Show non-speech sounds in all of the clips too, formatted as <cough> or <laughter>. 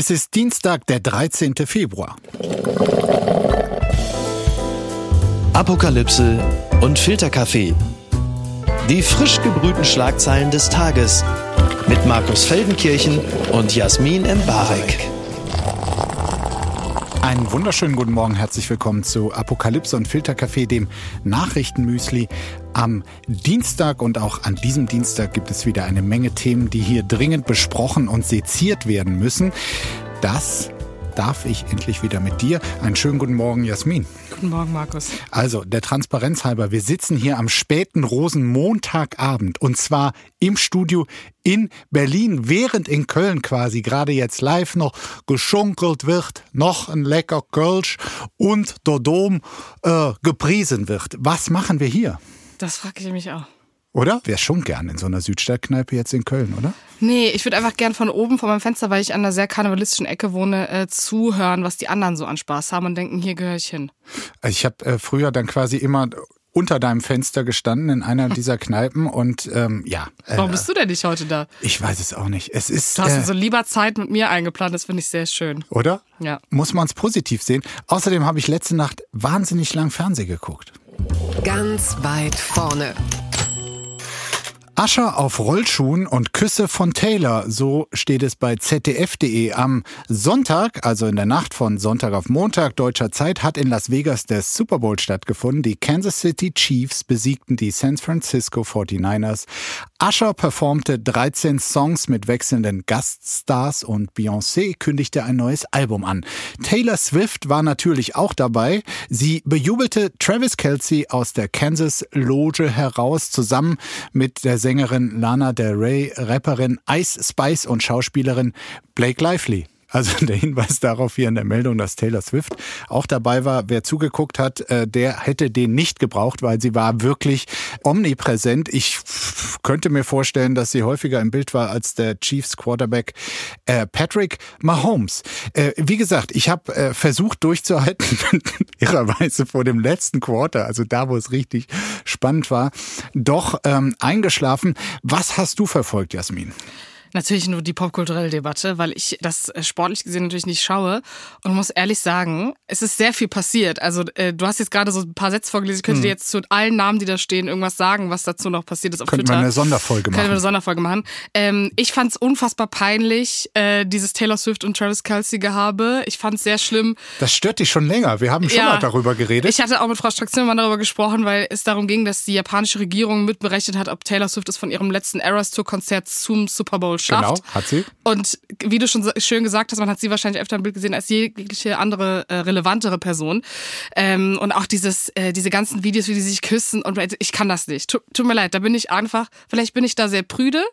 Es ist Dienstag, der 13. Februar. Apokalypse und Filterkaffee. Die frisch gebrühten Schlagzeilen des Tages mit Markus Feldenkirchen und Jasmin Embarek. Einen wunderschönen guten Morgen, herzlich willkommen zu Apokalypse und Filterkaffee, dem Nachrichtenmüsli. Am Dienstag und auch an diesem Dienstag gibt es wieder eine Menge Themen, die hier dringend besprochen und seziert werden müssen. Das darf ich endlich wieder mit dir. Einen schönen guten Morgen, Jasmin. Guten Morgen, Markus. Also, der Transparenz halber, wir sitzen hier am späten Rosenmontagabend und zwar im Studio in Berlin, während in Köln quasi gerade jetzt live noch geschunkelt wird, noch ein lecker Kölsch und der Dom äh, gepriesen wird. Was machen wir hier? Das frage ich mich auch. Oder? Wäre schon gern in so einer Südstadtkneipe jetzt in Köln, oder? Nee, ich würde einfach gern von oben, von meinem Fenster, weil ich an einer sehr karnevalistischen Ecke wohne, äh, zuhören, was die anderen so an Spaß haben und denken, hier gehöre ich hin. Also ich habe äh, früher dann quasi immer unter deinem Fenster gestanden in einer <laughs> dieser Kneipen und ähm, ja. Äh, Warum bist du denn nicht heute da? Ich weiß es auch nicht. Es ist. Du hast äh, so lieber Zeit mit mir eingeplant, das finde ich sehr schön. Oder? Ja. Muss man es positiv sehen. Außerdem habe ich letzte Nacht wahnsinnig lang Fernsehen geguckt. Ganz weit vorne. Ascher auf Rollschuhen und Küsse von Taylor, so steht es bei ZDF.de. Am Sonntag, also in der Nacht von Sonntag auf Montag deutscher Zeit, hat in Las Vegas der Super Bowl stattgefunden. Die Kansas City Chiefs besiegten die San Francisco 49ers. Ascher performte 13 Songs mit wechselnden Gaststars und Beyoncé kündigte ein neues Album an. Taylor Swift war natürlich auch dabei. Sie bejubelte Travis Kelsey aus der Kansas Loge heraus zusammen mit der Sängerin Lana Del Rey, Rapperin Ice Spice und Schauspielerin Blake Lively. Also der Hinweis darauf hier in der Meldung, dass Taylor Swift auch dabei war. Wer zugeguckt hat, äh, der hätte den nicht gebraucht, weil sie war wirklich omnipräsent. Ich könnte mir vorstellen, dass sie häufiger im Bild war als der Chiefs Quarterback äh, Patrick Mahomes. Äh, wie gesagt, ich habe versucht durchzuhalten, <laughs> irrerweise vor dem letzten Quarter, also da, wo es richtig spannend war, doch ähm, eingeschlafen. Was hast du verfolgt, Jasmin? Natürlich nur die popkulturelle Debatte, weil ich das äh, sportlich gesehen natürlich nicht schaue und muss ehrlich sagen, es ist sehr viel passiert. Also äh, du hast jetzt gerade so ein paar Sätze vorgelesen, ich könnte hm. dir jetzt zu allen Namen, die da stehen, irgendwas sagen, was dazu noch passiert ist auf Könnten Twitter. wir eine Sonderfolge machen. Können wir eine Sonderfolge machen. Ähm, ich fand es unfassbar peinlich, äh, dieses Taylor Swift und Travis Kelsey Gehabe. Ich fand es sehr schlimm. Das stört dich schon länger. Wir haben schon Ja. mal darüber geredet. Ich hatte auch mit Frau Strack-Zimmermann darüber gesprochen, weil es darum ging, dass die japanische Regierung mitberechnet hat, ob Taylor Swift es von ihrem letzten Eras Tour Konzert zum Super Bowl schafft. genau, hat sie. Und wie du schon so schön gesagt hast, man hat sie wahrscheinlich öfter im Bild gesehen als jegliche andere äh, relevantere Person. Ähm, und auch dieses, äh, diese ganzen Videos, wie die sich küssen und ich kann das nicht. Tut, tut mir leid, da bin ich einfach, vielleicht bin ich da sehr prüde,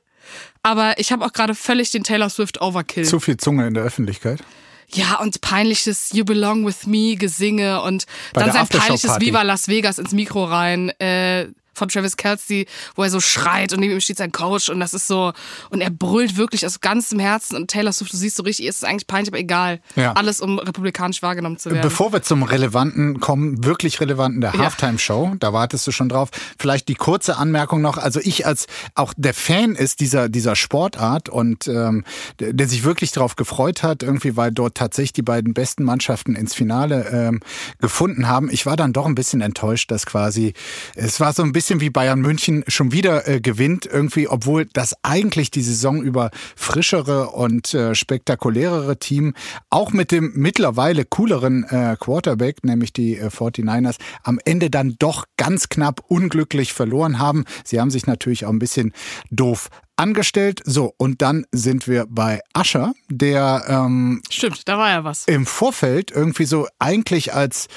aber ich habe auch gerade völlig den Taylor Swift Overkill. Zu viel Zunge in der Öffentlichkeit. Ja, und peinliches You Belong With Me Gesinge und Bei dann sein peinliches. Viva Las Vegas ins Mikro rein. Äh, von Travis Kelsey, wo er so schreit und neben ihm steht sein Coach und das ist so, und er brüllt wirklich aus ganzem Herzen und Taylor Swift, du siehst so richtig, ist es eigentlich peinlich, aber egal. Ja. Alles, um republikanisch wahrgenommen zu werden. Bevor wir zum Relevanten kommen, wirklich Relevanten der. Halftime-Show, da wartest du schon drauf. Vielleicht die kurze Anmerkung noch. Also ich als auch der Fan ist dieser, dieser Sportart und ähm, der, der sich wirklich darauf gefreut hat, irgendwie, weil dort tatsächlich die beiden besten Mannschaften ins Finale ähm, gefunden haben. Ich war dann doch ein bisschen enttäuscht, dass quasi, es war so ein bisschen wie Bayern München schon wieder äh, gewinnt, irgendwie, obwohl das eigentlich die Saison über frischere und äh, spektakulärere Team, auch mit dem mittlerweile cooleren äh, Quarterback, nämlich die äh, 49ers, am Ende dann doch ganz knapp unglücklich verloren haben. Sie haben sich natürlich auch ein bisschen doof angestellt. So, und dann sind wir bei Ascher, der ähm, Stimmt, da war ja was. im Vorfeld irgendwie so eigentlich als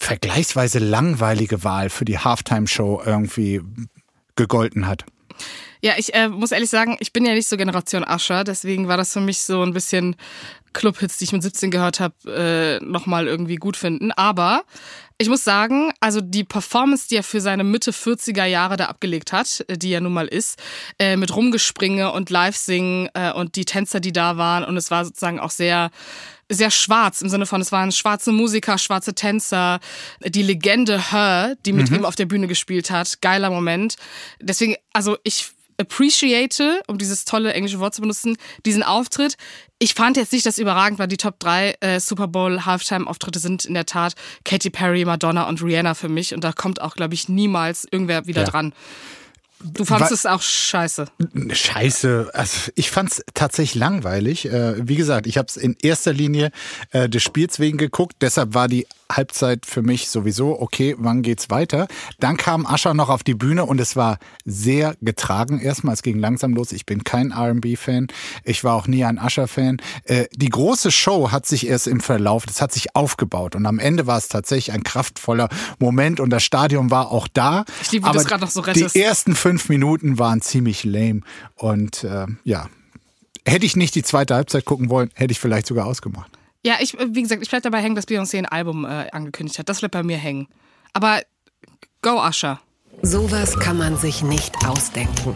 vergleichsweise langweilige Wahl für die Halftime-Show irgendwie gegolten hat. Ja, ich äh, muss ehrlich sagen, ich bin ja nicht so Generation Ascher, deswegen war das für mich so ein bisschen Clubhits, die ich mit 17 gehört habe, äh, nochmal irgendwie gut finden. Aber ich muss sagen, also die Performance, die er für seine Mitte 40er Jahre da abgelegt hat, äh, die er nun mal ist, äh, mit Rumgespringe und Live-Singen äh, und die Tänzer, die da waren und es war sozusagen auch sehr sehr schwarz im Sinne von, es waren schwarze Musiker, schwarze Tänzer, die Legende Her, die mit ihm auf der Bühne gespielt hat, geiler Moment. Deswegen, also ich appreciate, um dieses tolle englische Wort zu benutzen, diesen Auftritt. Ich fand jetzt nicht, dass überragend war. Die Top 3 äh, Super Bowl Halftime-Auftritte sind in der Tat Katy Perry, Madonna und Rihanna für mich. Und da kommt auch, glaube ich, niemals irgendwer wieder ja. dran. Du fandest es auch scheiße. Scheiße. Also ich fand es tatsächlich langweilig. Äh, wie gesagt, ich habe es in erster Linie äh, des Spiels wegen geguckt. Deshalb war die Halbzeit für mich sowieso, okay, wann geht's weiter? Dann kam Ascher noch auf die Bühne und es war sehr getragen. Erstmal, es ging langsam los. Ich bin kein R&B-Fan. Ich war auch nie ein Ascher-Fan. Äh, die große Show hat sich erst im Verlauf, das hat sich aufgebaut und am Ende war es tatsächlich ein kraftvoller Moment und das Stadion war auch da. Ich liebe, wie du gerade noch so rettest. Die ersten fünf Minuten waren ziemlich lame und äh, ja, hätte ich nicht die zweite Halbzeit gucken wollen, hätte ich vielleicht sogar ausgemacht. Ja, ich, wie gesagt, ich bleib dabei hängen, dass Beyoncé ein Album äh, angekündigt hat. Das bleibt bei mir hängen. Aber go Usher. Sowas kann man sich nicht ausdenken.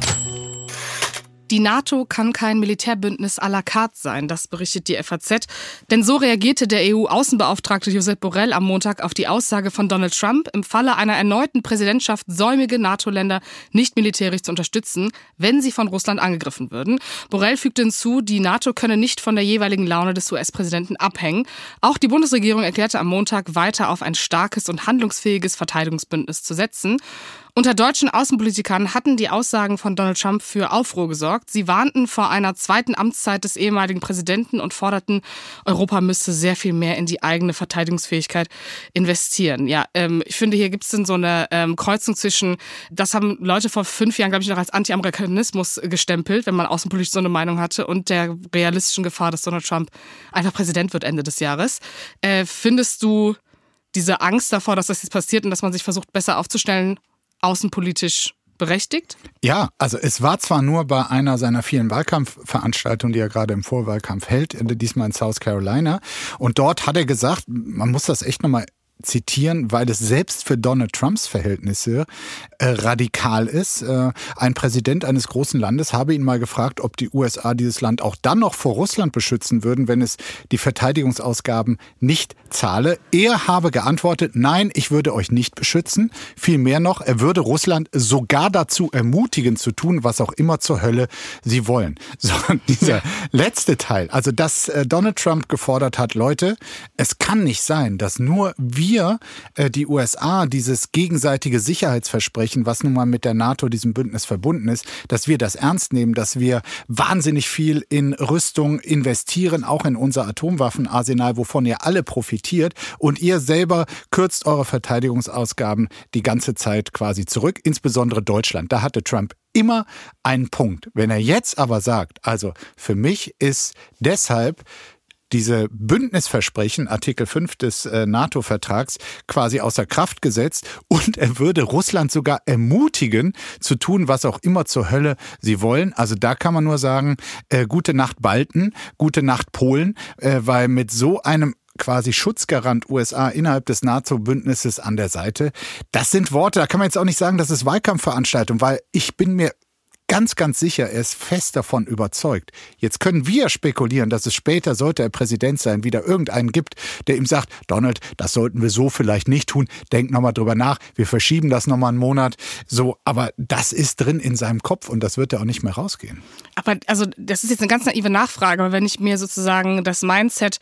Die NATO kann kein Militärbündnis à la carte sein, das berichtet die FAZ. Denn so reagierte der EU-Außenbeauftragte Josep Borrell am Montag auf die Aussage von Donald Trump, im Falle einer erneuten Präsidentschaft säumige NATO-Länder nicht militärisch zu unterstützen, wenn sie von Russland angegriffen würden. Borrell fügte hinzu, die NATO könne nicht von der jeweiligen Laune des US-Präsidenten abhängen. Auch die Bundesregierung erklärte am Montag weiter auf ein starkes und handlungsfähiges Verteidigungsbündnis zu setzen. Unter deutschen Außenpolitikern hatten die Aussagen von Donald Trump für Aufruhr gesorgt. Sie warnten vor einer zweiten Amtszeit des ehemaligen Präsidenten und forderten, Europa müsste sehr viel mehr in die eigene Verteidigungsfähigkeit investieren. Ja, ähm, ich finde, hier gibt es dann so eine ähm, Kreuzung zwischen, das haben Leute vor fünf Jahren, glaube ich, noch als Anti-Amerikanismus gestempelt, wenn man außenpolitisch so eine Meinung hatte, und der realistischen Gefahr, dass Donald Trump einfach Präsident wird Ende des Jahres. Äh, findest du diese Angst davor, dass das jetzt passiert und dass man sich versucht, besser aufzustellen, außenpolitisch berechtigt? Ja, also es war zwar nur bei einer seiner vielen Wahlkampfveranstaltungen, die er gerade im Vorwahlkampf hält, diesmal in South Carolina. Und dort hat er gesagt, man muss das echt nochmal zitieren, weil es selbst für Donald Trumps Verhältnisse äh, radikal ist. Äh, ein Präsident eines großen Landes habe ihn mal gefragt, ob die USA dieses Land auch dann noch vor Russland beschützen würden, wenn es die Verteidigungsausgaben nicht zahle. Er habe geantwortet, nein, ich würde euch nicht beschützen. Vielmehr noch, er würde Russland sogar dazu ermutigen zu tun, was auch immer zur Hölle sie wollen. <laughs> So, dieser letzte Teil, also dass äh, Donald Trump gefordert hat, Leute, es kann nicht sein, dass nur wir, äh, die USA, dieses gegenseitige Sicherheitsversprechen, was nun mal mit der NATO, diesem Bündnis verbunden ist, dass wir das ernst nehmen, dass wir wahnsinnig viel in Rüstung investieren, auch in unser Atomwaffenarsenal, wovon ihr alle profitiert. Und ihr selber kürzt eure Verteidigungsausgaben die ganze Zeit quasi zurück, insbesondere Deutschland. Da hatte Trump immer einen Punkt. Wenn er jetzt aber sagt, also für mich ist deshalb diese Bündnisversprechen, Artikel 5 des äh, NATO-Vertrags, quasi außer Kraft gesetzt und er würde Russland sogar ermutigen, zu tun, was auch immer zur Hölle sie wollen. Also da kann man nur sagen, äh, gute Nacht Balten, gute Nacht Polen, äh, weil mit so einem quasi Schutzgarant USA innerhalb des NATO-Bündnisses an der Seite. Das sind Worte, da kann man jetzt auch nicht sagen, das ist Wahlkampfveranstaltung, weil ich bin mir ganz, ganz sicher, er ist fest davon überzeugt. Jetzt können wir spekulieren, dass es später, sollte er Präsident sein, wieder irgendeinen gibt, der ihm sagt, Donald, das sollten wir so vielleicht nicht tun, denk nochmal drüber nach, wir verschieben das nochmal einen Monat. So, aber das ist drin in seinem Kopf und das wird er auch nicht mehr rausgehen. Aber also das ist jetzt eine ganz naive Nachfrage, aber wenn ich mir sozusagen das Mindset,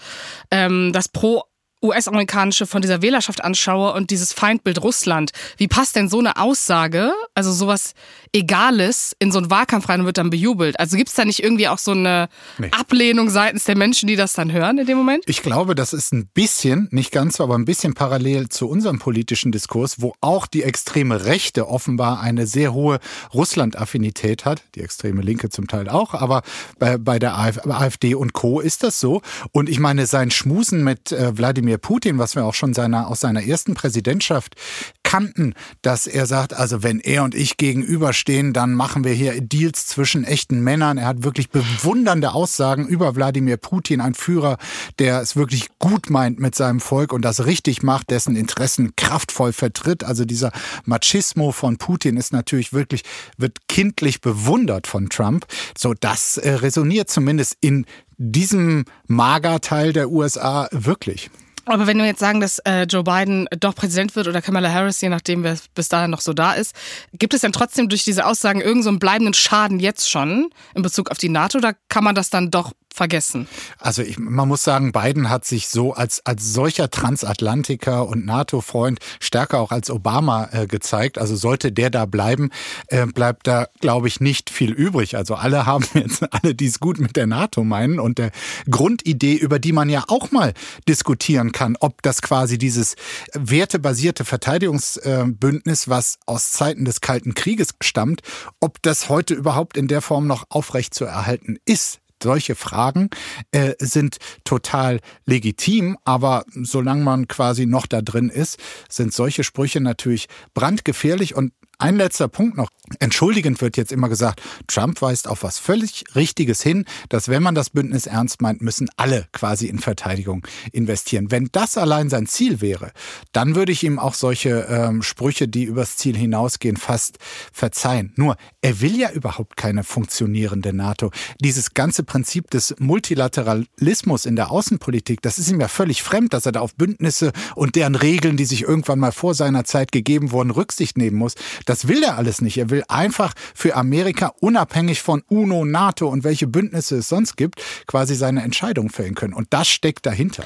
ähm, das Pro US-amerikanische von dieser Wählerschaft anschaue und dieses Feindbild Russland, wie passt denn so eine Aussage, also sowas Egales, in so einen Wahlkampf rein und wird dann bejubelt? Also gibt es da nicht irgendwie auch so eine nee. Ablehnung seitens der Menschen, die das dann hören in dem Moment? Ich glaube, das ist ein bisschen, nicht ganz so, aber ein bisschen parallel zu unserem politischen Diskurs, wo auch die extreme Rechte offenbar eine sehr hohe Russland-Affinität hat, die extreme Linke zum Teil auch, aber bei, bei der AfD und Co. ist das so. Und ich meine, sein Schmusen mit äh, Wladimir Putin, was wir auch schon seiner, aus seiner ersten Präsidentschaft kannten, dass er sagt, also wenn er und ich gegenüberstehen, dann machen wir hier Deals zwischen echten Männern. Er hat wirklich bewundernde Aussagen über Wladimir Putin, ein Führer, der es wirklich gut meint mit seinem Volk und das richtig macht, dessen Interessen kraftvoll vertritt. Also dieser Machismo von Putin ist natürlich wirklich, wird kindlich bewundert von Trump. So, das äh, resoniert zumindest in diesem Magerteil der USA wirklich. Aber wenn wir jetzt sagen, dass äh, Joe Biden doch Präsident wird oder Kamala Harris, je nachdem, wer bis dahin noch so da ist, gibt es dann trotzdem durch diese Aussagen irgendeinen so bleibenden Schaden jetzt schon in Bezug auf die NATO? Oder kann man das dann doch vergessen. Also ich, man muss sagen, Biden hat sich so als, als solcher Transatlantiker und NATO-Freund stärker auch als Obama äh, gezeigt. Also sollte der da bleiben, äh, bleibt da, glaube ich, nicht viel übrig. Also alle <laughs> haben jetzt, alle, die es gut mit der NATO meinen und der Grundidee, über die man ja auch mal diskutieren kann, ob das quasi dieses wertebasierte Verteidigungsbündnis, was aus Zeiten des Kalten Krieges stammt, ob das heute überhaupt in der Form noch aufrecht zu erhalten ist solche Fragen äh, sind total legitim, aber solange man quasi noch da drin ist, sind solche Sprüche natürlich brandgefährlich und ein letzter Punkt noch. Entschuldigend wird jetzt immer gesagt, Trump weist auf was völlig Richtiges hin, dass wenn man das Bündnis ernst meint, müssen alle quasi in Verteidigung investieren. Wenn das allein sein Ziel wäre, dann würde ich ihm auch solche ähm, Sprüche, die übers Ziel hinausgehen, fast verzeihen. Nur, er will ja überhaupt keine funktionierende NATO. Dieses ganze Prinzip des Multilateralismus in der Außenpolitik, das ist ihm ja völlig fremd, dass er da auf Bündnisse und deren Regeln, die sich irgendwann mal vor seiner Zeit gegeben wurden, Rücksicht nehmen muss. Das will er alles nicht. Er will einfach für Amerika unabhängig von UNO, NATO und welche Bündnisse es sonst gibt, quasi seine Entscheidung fällen können. Und das steckt dahinter.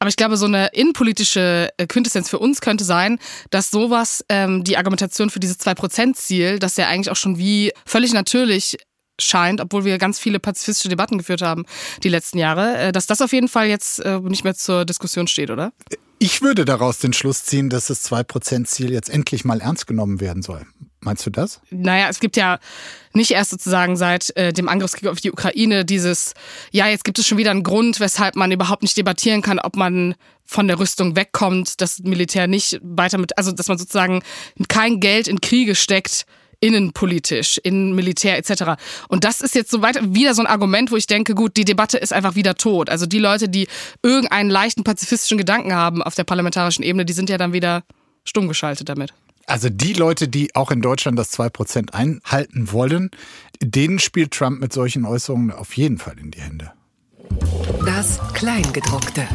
Aber ich glaube, so eine innenpolitische äh, Quintessenz für uns könnte sein, dass sowas, ähm, die Argumentation für dieses 2%-Ziel, das ja eigentlich auch schon wie völlig natürlich scheint, obwohl wir ganz viele pazifistische Debatten geführt haben die letzten Jahre, äh, dass das auf jeden Fall jetzt äh, nicht mehr zur Diskussion steht, oder? Ich würde daraus den Schluss ziehen, dass das 2%-Ziel jetzt endlich mal ernst genommen werden soll. Meinst du das? Naja, es gibt ja nicht erst sozusagen seit äh, dem Angriffskrieg auf die Ukraine dieses, ja, jetzt gibt es schon wieder einen Grund, weshalb man überhaupt nicht debattieren kann, ob man von der Rüstung wegkommt, das Militär nicht weiter mit, also dass man sozusagen kein Geld in Kriege steckt, innenpolitisch, in Militär etc. Und das ist jetzt so weit wieder so ein Argument, wo ich denke, gut, die Debatte ist einfach wieder tot. Also die Leute, die irgendeinen leichten pazifistischen Gedanken haben auf der parlamentarischen Ebene, die sind ja dann wieder stumm geschaltet damit. Also die Leute, die auch in Deutschland das 2% einhalten wollen, denen spielt Trump mit solchen Äußerungen auf jeden Fall in die Hände. Das Kleingedruckte.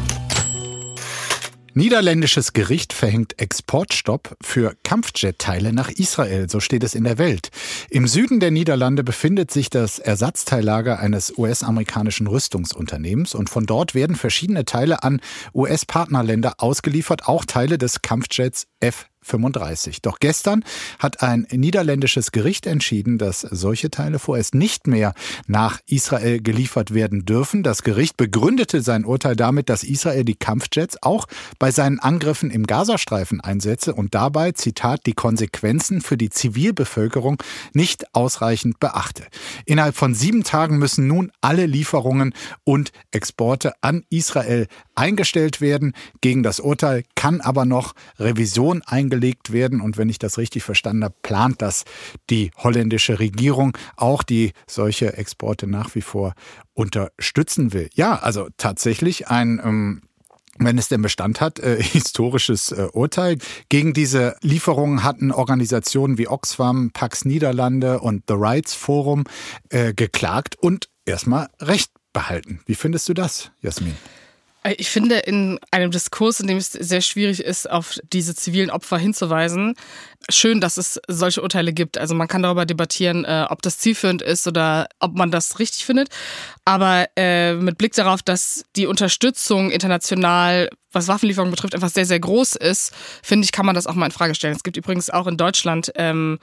Niederländisches Gericht verhängt Exportstopp für Kampfjetteile nach Israel, so steht es in der Welt. Im Süden der Niederlande befindet sich das Ersatzteillager eines US-amerikanischen Rüstungsunternehmens und von dort werden verschiedene Teile an US-Partnerländer ausgeliefert, auch Teile des Kampfjets F 35. Doch gestern hat ein niederländisches Gericht entschieden, dass solche Teile vorerst nicht mehr nach Israel geliefert werden dürfen. Das Gericht begründete sein Urteil damit, dass Israel die Kampfjets auch bei seinen Angriffen im Gazastreifen einsetze und dabei, Zitat, die Konsequenzen für die Zivilbevölkerung nicht ausreichend beachte. Innerhalb von sieben Tagen müssen nun alle Lieferungen und Exporte an Israel eingestellt werden. Gegen das Urteil kann aber noch Revision eingeleitet gelegt werden. Und wenn ich das richtig verstanden habe, plant das die holländische Regierung auch, die solche Exporte nach wie vor unterstützen will. Ja, also tatsächlich ein ähm, wenn es denn Bestand hat, äh, <laughs> historisches äh, Urteil. Gegen diese Lieferungen hatten Organisationen wie Oxfam, Pax Niederlande und The Rights Forum äh, geklagt und erstmal Recht behalten. Wie findest du das, Jasmin? Äh, ich finde, in einem Diskurs, in dem es sehr schwierig ist, auf diese zivilen Opfer hinzuweisen, schön, dass es solche Urteile gibt. Also man kann darüber debattieren, äh, ob das zielführend ist oder ob man das richtig findet. Aber äh, mit Blick darauf, dass die Unterstützung international, was Waffenlieferungen betrifft, einfach sehr, sehr groß ist, finde ich, kann man das auch mal in Frage stellen. Es gibt übrigens auch in Deutschland ähm,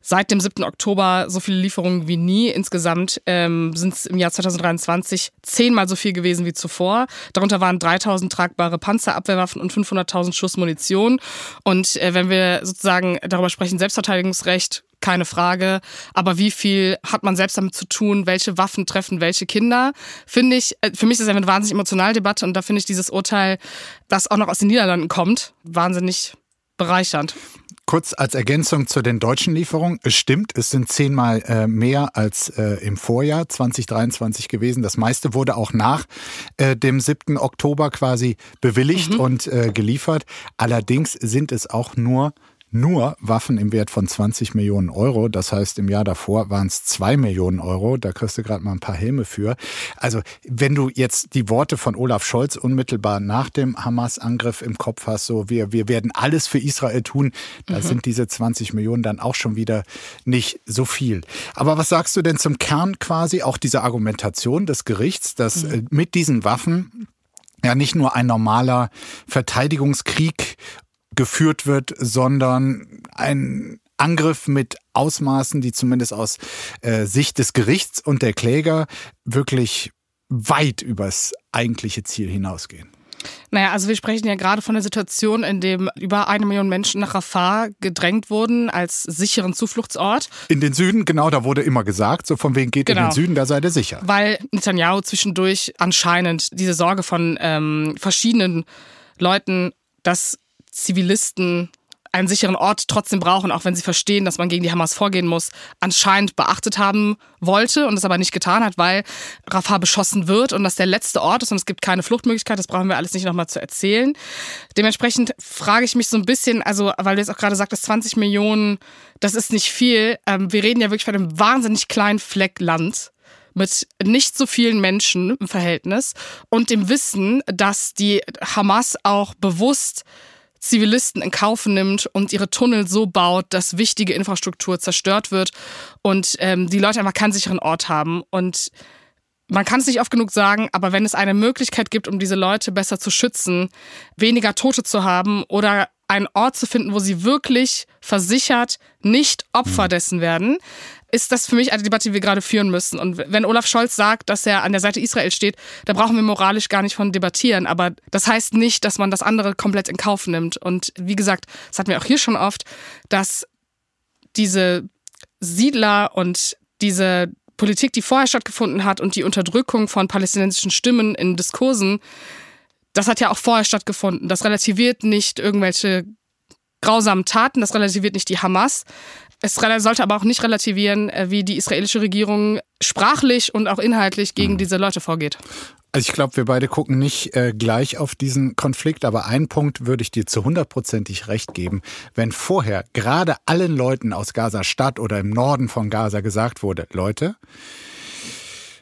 seit dem 7. Oktober so viele Lieferungen wie nie. Insgesamt ähm, sind es im Jahr 2023 zehnmal so viel gewesen wie zuvor. Darunter waren 3000 tragbare Panzerabwehrwaffen und 500.000 Schuss Munition. Und äh, wenn wir sozusagen darüber sprechen, Selbstverteidigungsrecht, keine Frage. Aber wie viel hat man selbst damit zu tun? Welche Waffen treffen welche Kinder? Finde ich, äh, für mich ist das eine wahnsinnig emotionale Debatte und da finde ich dieses Urteil, das auch noch aus den Niederlanden kommt, wahnsinnig bereichernd. Kurz als Ergänzung zu den deutschen Lieferungen. Es stimmt, es sind zehnmal äh, mehr als äh, im Vorjahr 2023 gewesen. Das meiste wurde auch nach äh, dem 7. Oktober quasi bewilligt mhm. und äh, geliefert. Allerdings sind es auch nur nur Waffen im Wert von 20 Millionen Euro. Das heißt, im Jahr davor waren es zwei Millionen Euro. Da kriegst du gerade mal ein paar Helme für. Also, wenn du jetzt die Worte von Olaf Scholz unmittelbar nach dem Hamas-Angriff im Kopf hast, so wir, wir werden alles für Israel tun, da mhm. sind diese 20 Millionen dann auch schon wieder nicht so viel. Aber was sagst du denn zum Kern quasi auch dieser Argumentation des Gerichts, dass mhm. Äh, mit diesen Waffen ja nicht nur ein normaler Verteidigungskrieg geführt wird, sondern ein Angriff mit Ausmaßen, die zumindest aus äh, Sicht des Gerichts und der Kläger wirklich weit übers eigentliche Ziel hinausgehen. Naja, also wir sprechen ja gerade von der Situation, in dem über eine Million Menschen nach Rafah gedrängt wurden als sicheren Zufluchtsort. In den Süden, genau, da wurde immer gesagt, so von wegen geht genau. in den genau. Süden, da seid ihr sicher. Weil Netanyahu zwischendurch anscheinend diese Sorge von ähm, verschiedenen Leuten, dass Zivilisten einen sicheren Ort trotzdem brauchen, auch wenn sie verstehen, dass man gegen die Hamas vorgehen muss, anscheinend beachtet haben wollte und es aber nicht getan hat, weil Rafah beschossen wird und das der letzte Ort ist und es gibt keine Fluchtmöglichkeit. Das brauchen wir alles nicht nochmal zu erzählen. Dementsprechend frage ich mich so ein bisschen, also weil du jetzt auch gerade sagtest, 20 Millionen, das ist nicht viel. Ähm, wir reden ja wirklich von einem wahnsinnig kleinen Fleck Land mit nicht so vielen Menschen im Verhältnis und dem Wissen, dass die Hamas auch bewusst Zivilisten in Kauf nimmt und ihre Tunnel so baut, dass wichtige Infrastruktur zerstört wird und ähm, die Leute einfach keinen sicheren Ort haben. Und man kann es nicht oft genug sagen, aber wenn es eine Möglichkeit gibt, um diese Leute besser zu schützen, weniger Tote zu haben oder einen Ort zu finden, wo sie wirklich versichert nicht Opfer mhm. dessen werden, ist das für mich eine Debatte, die wir gerade führen müssen. Und wenn Olaf Scholz sagt, dass er an der Seite Israel steht, da brauchen wir moralisch gar nicht von debattieren. Aber das heißt nicht, dass man das andere komplett in Kauf nimmt. Und wie gesagt, das hatten wir auch hier schon oft, dass diese Siedler und diese Politik, die vorher stattgefunden hat und die Unterdrückung von palästinensischen Stimmen in Diskursen, das hat ja auch vorher stattgefunden. Das relativiert nicht irgendwelche grausamen Taten, das relativiert nicht die Hamas. Es sollte aber auch nicht relativieren, äh, wie die israelische Regierung sprachlich und auch inhaltlich gegen mhm. diese Leute vorgeht. Also ich glaube, wir beide gucken nicht äh, gleich auf diesen Konflikt, aber einen Punkt würde ich dir zu hundertprozentig recht geben. Wenn vorher gerade allen Leuten aus Gaza Stadt oder im Norden von Gaza gesagt wurde, Leute,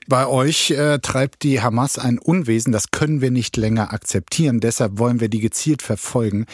bei euch äh, treibt die Hamas ein Unwesen, das können wir nicht länger akzeptieren, deshalb wollen wir die gezielt verfolgen.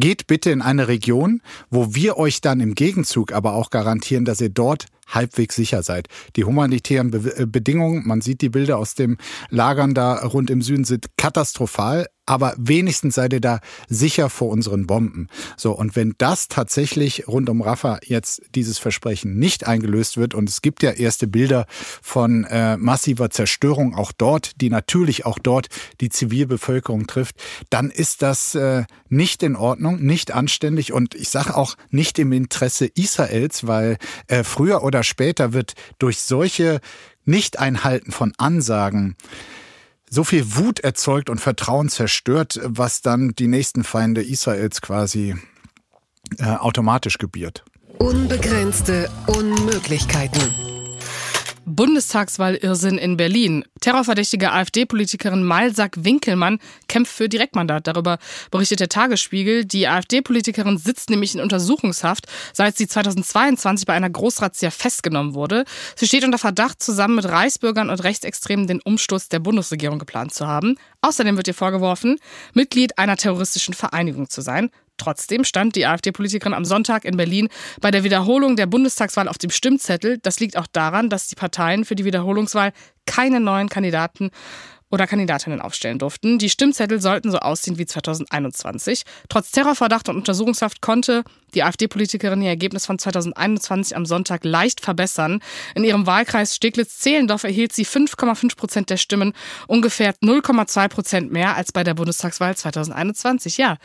Geht bitte in eine Region, wo wir euch dann im Gegenzug aber auch garantieren, dass ihr dort halbwegs sicher seid. Die humanitären Be äh, Bedingungen, man sieht die Bilder aus dem Lagern da rund im Süden, sind katastrophal aber wenigstens seid ihr da sicher vor unseren Bomben. So, und wenn das tatsächlich rund um Rafah jetzt dieses Versprechen nicht eingelöst wird, und es gibt ja erste Bilder von äh, massiver Zerstörung auch dort, die natürlich auch dort die Zivilbevölkerung trifft, dann ist das äh, nicht in Ordnung, nicht anständig und ich sage auch nicht im Interesse Israels, weil äh, früher oder später wird durch solche Nicht-Einhalten von Ansagen so viel Wut erzeugt und Vertrauen zerstört, was dann die nächsten Feinde Israels quasi äh, automatisch gebiert. Unbegrenzte Unmöglichkeiten. Bundestagswahl-Irrsinn in Berlin. Terrorverdächtige AfD-Politikerin Malsack Winkelmann kämpft für Direktmandat. Darüber berichtet der Tagesspiegel. Die AfD-Politikerin sitzt nämlich in Untersuchungshaft, seit sie 2022 bei einer Großrazzia festgenommen wurde. Sie steht unter Verdacht, zusammen mit Reichsbürgern und Rechtsextremen den Umsturz der Bundesregierung geplant zu haben. Außerdem wird ihr vorgeworfen, Mitglied einer terroristischen Vereinigung zu sein. Trotzdem stand die AfD-Politikerin am Sonntag in Berlin bei der Wiederholung der Bundestagswahl auf dem Stimmzettel. Das liegt auch daran, dass die Parteien für die Wiederholungswahl keine neuen Kandidaten oder Kandidatinnen aufstellen durften. Die Stimmzettel sollten so aussehen wie 2021. Trotz Terrorverdacht und Untersuchungshaft konnte die AfD-Politikerin ihr Ergebnis von 2021 am Sonntag leicht verbessern. In ihrem Wahlkreis Steglitz-Zehlendorf erhielt sie 5,5 Prozent der Stimmen, ungefähr 0,2 Prozent mehr als bei der Bundestagswahl 2021. Ja,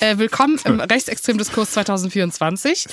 äh, willkommen im rechtsextremen Diskurs 2024.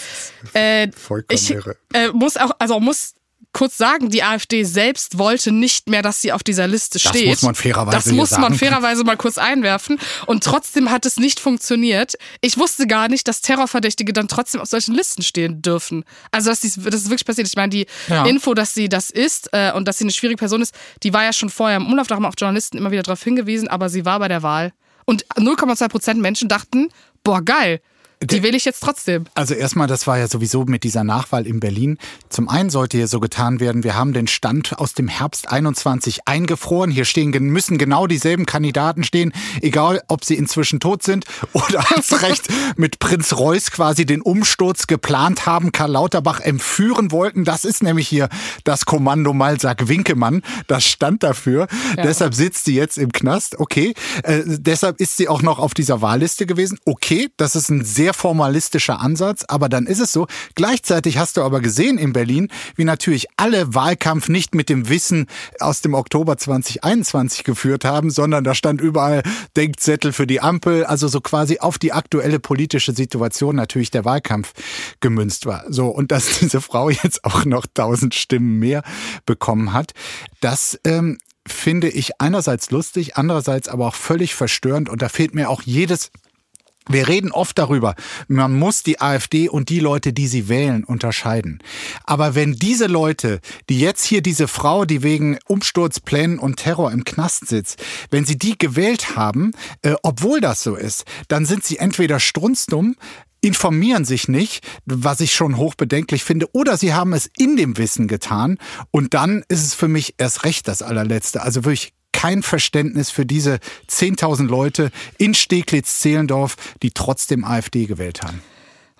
Äh, Vollkommen ich äh, muss auch, also muss kurz sagen, die AfD selbst wollte nicht mehr, dass sie auf dieser Liste steht. Das muss man fairerweise Das muss man fairerweise mal kurz einwerfen. Und trotzdem hat es nicht funktioniert. Ich wusste gar nicht, dass Terrorverdächtige dann trotzdem auf solchen Listen stehen dürfen. Also, dass das ist wirklich passiert. Ich meine, die ja. Info, dass sie das ist äh, und dass sie eine schwierige Person ist, die war ja schon vorher im Umlauf. Da haben auch Journalisten immer wieder darauf hingewiesen, aber sie war bei der Wahl. Und 0,2 Prozent Menschen dachten, boah, geil, die wähle ich jetzt trotzdem. Also erstmal, das war ja sowieso mit dieser Nachwahl in Berlin. Zum einen sollte hier so getan werden, wir haben den Stand aus dem Herbst 21 eingefroren. Hier stehen, müssen genau dieselben Kandidaten stehen, egal ob sie inzwischen tot sind oder <laughs> als Recht mit Prinz Reuß quasi den Umsturz geplant haben, Karl Lauterbach entführen wollten. Das ist nämlich hier das Kommando Malsack Winkemann. Das stand dafür. Ja. Deshalb sitzt sie jetzt im Knast. Okay. Äh, deshalb ist sie auch noch auf dieser Wahlliste gewesen. Okay, das ist ein sehr formalistischer Ansatz, aber dann ist es so. Gleichzeitig hast du aber gesehen in Berlin, wie natürlich alle Wahlkampf nicht mit dem Wissen aus dem Oktober 2021 geführt haben, sondern da stand überall Denkzettel für die Ampel, also so quasi auf die aktuelle politische Situation natürlich der Wahlkampf gemünzt war. So, und dass <laughs> diese Frau jetzt auch noch tausend Stimmen mehr bekommen hat, das ähm, finde ich einerseits lustig, andererseits aber auch völlig verstörend und da fehlt mir auch jedes wir reden oft darüber, man muss die AfD und die Leute, die sie wählen, unterscheiden. Aber wenn diese Leute, die jetzt hier diese Frau, die wegen Umsturzplänen und Terror im Knast sitzt, wenn sie die gewählt haben, äh, obwohl das so ist, dann sind sie entweder strunzdumm, informieren sich nicht, was ich schon hochbedenklich finde, oder sie haben es in dem Wissen getan und dann ist es für mich erst recht das allerletzte. Also wirklich kein Verständnis für diese 10.000 Leute in Steglitz-Zehlendorf, die trotzdem AfD gewählt haben.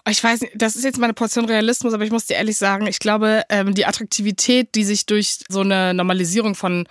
Ich weiß nicht, das ist jetzt meine Portion Realismus, aber ich muss dir ehrlich sagen, ich glaube, ähm, die Attraktivität, die sich durch so eine Normalisierung von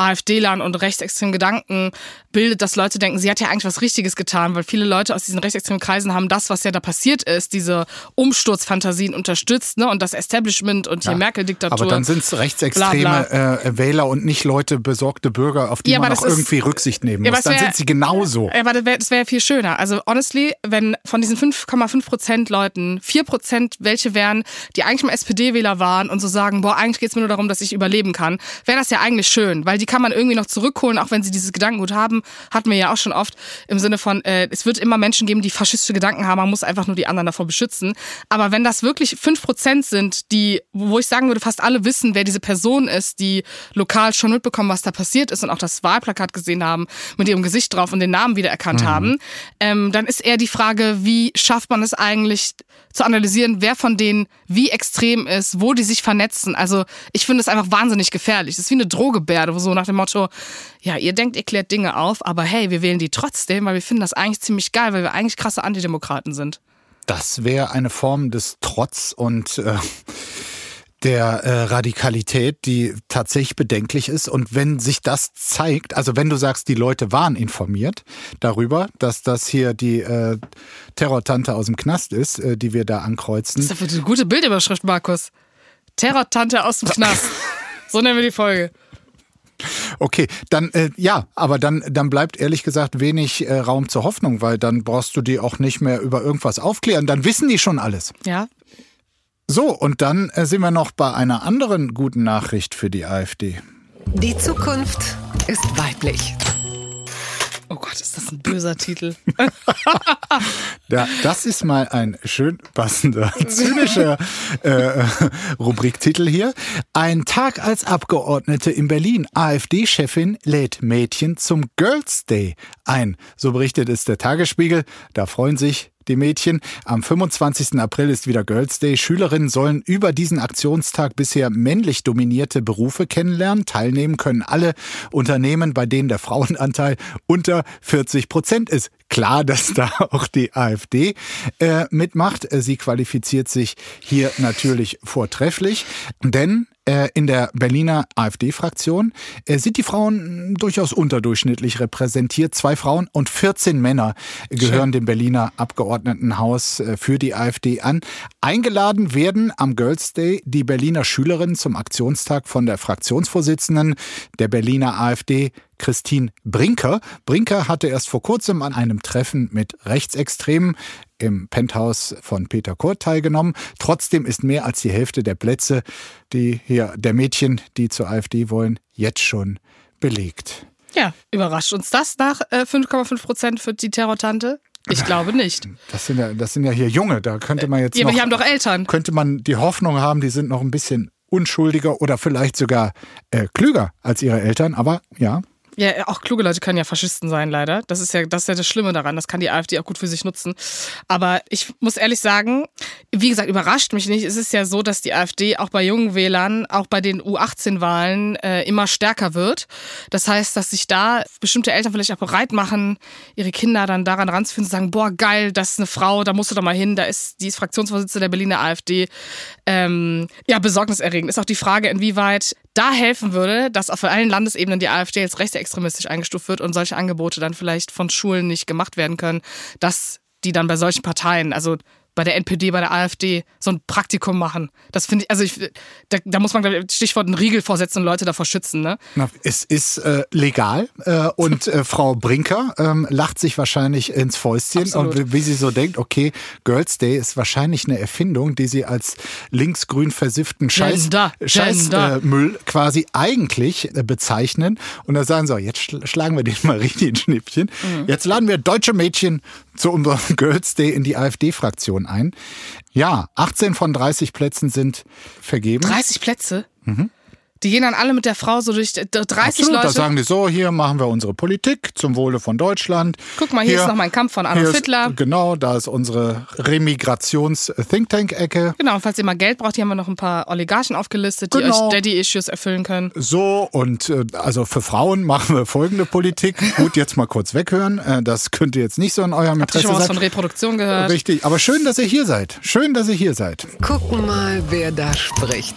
AfD-Lern und rechtsextremen Gedanken bildet, dass Leute denken, sie hat ja eigentlich was Richtiges getan, weil viele Leute aus diesen rechtsextremen Kreisen haben das, was ja da passiert ist, diese Umsturzfantasien unterstützt, ne? Und das Establishment und die ja, Merkel-Diktatur. Aber dann sind es rechtsextreme bla bla. Äh, Wähler und nicht Leute, besorgte Bürger, auf die ja, man auch irgendwie ist, Rücksicht nehmen muss. Ja, dann wär, sind sie genauso. Ja, aber das wäre wär viel schöner. Also honestly, wenn von diesen 5,5 Prozent Leuten 4 Prozent welche wären, die eigentlich mal SPD-Wähler waren und so sagen, boah, eigentlich geht es mir nur darum, dass ich überleben kann, wäre das ja eigentlich schön, weil die kann man irgendwie noch zurückholen, auch wenn sie dieses Gedankengut haben. Hatten wir ja auch schon oft im Sinne von, äh, es wird immer Menschen geben, die faschistische Gedanken haben, man muss einfach nur die anderen davor beschützen. Aber wenn das wirklich fünf Prozent sind, die, wo ich sagen würde, fast alle wissen, wer diese Person ist, die lokal schon mitbekommen, was da passiert ist und auch das Wahlplakat gesehen haben, mit ihrem Gesicht drauf und den Namen wiedererkannt mhm. haben, ähm, dann ist eher die Frage, wie schafft man es eigentlich zu analysieren, wer von denen wie extrem ist, wo die sich vernetzen. Also ich finde es einfach wahnsinnig gefährlich. Das ist wie eine Drohgebärde, wo so nach dem Motto, ja, ihr denkt, ihr klärt Dinge auf, aber hey, wir wählen die trotzdem, weil wir finden das eigentlich ziemlich geil, weil wir eigentlich krasse Antidemokraten sind. Das wäre eine Form des Trotz und äh, der äh, Radikalität, die tatsächlich bedenklich ist. Und wenn sich das zeigt, also wenn du sagst, die Leute waren informiert darüber, dass das hier die äh, Terrortante aus dem Knast ist, äh, die wir da ankreuzen. Das ist eine gute Bildüberschrift, Markus. Terrortante aus dem Knast. <laughs> so nennen wir die Folge. Okay, dann äh, ja, aber dann, dann bleibt ehrlich gesagt wenig äh, Raum zur Hoffnung, weil dann brauchst du die auch nicht mehr über irgendwas aufklären. Dann wissen die schon alles. Ja. So, und dann äh, sind wir noch bei einer anderen guten Nachricht für die AfD. Die Zukunft ist weiblich. Oh Gott, ist das ein böser Titel. <laughs> ja, das ist mal ein schön passender, <laughs> zynischer äh, Rubriktitel hier. Ein Tag als Abgeordnete in Berlin. AfD-Chefin lädt Mädchen zum Girls Day ein. So berichtet es der Tagesspiegel. Da freuen sich die Mädchen. Am 25. April ist wieder Girls Day. Schülerinnen sollen über diesen Aktionstag bisher männlich dominierte Berufe kennenlernen. Teilnehmen können alle Unternehmen, bei denen der Frauenanteil unter 40 Prozent ist. Klar, dass da auch die AfD äh, mitmacht. Sie qualifiziert sich hier natürlich vortrefflich, denn äh, in der Berliner AfD-Fraktion äh, sind die Frauen durchaus unterdurchschnittlich repräsentiert. Zwei Frauen und 14 Männer gehören Schön. dem Berliner Abgeordnetenhaus äh, für die AfD an. Eingeladen werden am Girls Day die Berliner Schülerinnen zum Aktionstag von der Fraktionsvorsitzenden der Berliner AfD, Christine Brinker. Brinker hatte erst vor kurzem an einem Treffen mit Rechtsextremen im Penthouse von Peter Kurt teilgenommen. Trotzdem ist mehr als die Hälfte der Plätze, die hier der Mädchen, die zur AfD wollen, jetzt schon belegt. Ja, überrascht uns das nach 5,5 äh, Prozent für die Terrortante? Ich glaube nicht. <laughs> Das sind ja, das sind ja hier Junge, da könnte man jetzt. Ja, noch, aber die haben doch Eltern. Könnte man die Hoffnung haben, die sind noch ein bisschen unschuldiger oder vielleicht sogar äh, klüger als ihre Eltern, aber ja, Ja, auch kluge Leute können ja Faschisten sein, leider. Das ist ja, das ist ja das Schlimme daran. Das kann die AfD auch gut für sich nutzen. Aber ich muss ehrlich sagen, wie gesagt, überrascht mich nicht. Es ist ja so, dass die AfD auch bei jungen Wählern, auch bei den U18-Wahlen äh, immer stärker wird. Das heißt, dass sich da bestimmte Eltern vielleicht auch bereit machen, ihre Kinder dann daran ranzuführen, zu sagen, boah, geil, das ist eine Frau, da musst du doch mal hin, da ist die ist Fraktionsvorsitzende der Berliner AfD. Ähm, ja, besorgniserregend. Ist auch die Frage, inwieweit da helfen würde, dass auf allen Landesebenen die AfD jetzt rechtsextremistisch eingestuft wird und solche Angebote dann vielleicht von Schulen nicht gemacht werden können, dass die dann bei solchen Parteien, also bei der NPD, bei der AfD so ein Praktikum machen. Das finde ich, also ich, da, da muss man, ich, Stichwort einen Riegel vorsetzen und Leute davor schützen. Ne? Na, es ist äh, legal äh, und äh, Frau Brinker ähm, lacht sich wahrscheinlich ins Fäustchen Absolut. und wie sie so denkt, okay, Girls Day ist wahrscheinlich eine Erfindung, die sie als linksgrün versifften Scheiß, Gender, Scheiß äh, Müll quasi eigentlich äh, bezeichnen und dann sagen so, jetzt schl schlagen wir den mal richtig in Schnippchen. Mhm. Jetzt laden wir deutsche Mädchen zu unserem <laughs> Girls Day in die AfD-Fraktion ein. Ja, 18 von 30 Plätzen sind vergeben. 30 Plätze? Die gehen dann alle mit der Frau so durch 30 Mhm. Absolut, da Leute. sagen die so, hier machen wir unsere Politik zum Wohle von Deutschland. Guck mal, hier ist noch mein Kampf von Adolf hier ist- Hitler. Genau, da ist unsere Remigrations-Think-Tank-Ecke. Genau, und falls ihr mal Geld braucht, hier haben wir noch ein paar Oligarchen aufgelistet, die Genau. euch Daddy-Issues erfüllen können. So, und äh, also für Frauen machen wir folgende Politik. <laughs> Gut, jetzt mal kurz weghören. Äh, das könnte jetzt nicht so in eurem Habt ihr Interesse schon mal was von sein. Reproduktion gehört? Richtig, aber schön, dass ihr hier seid. Schön, dass ihr hier seid. Gucken mal, wer da spricht.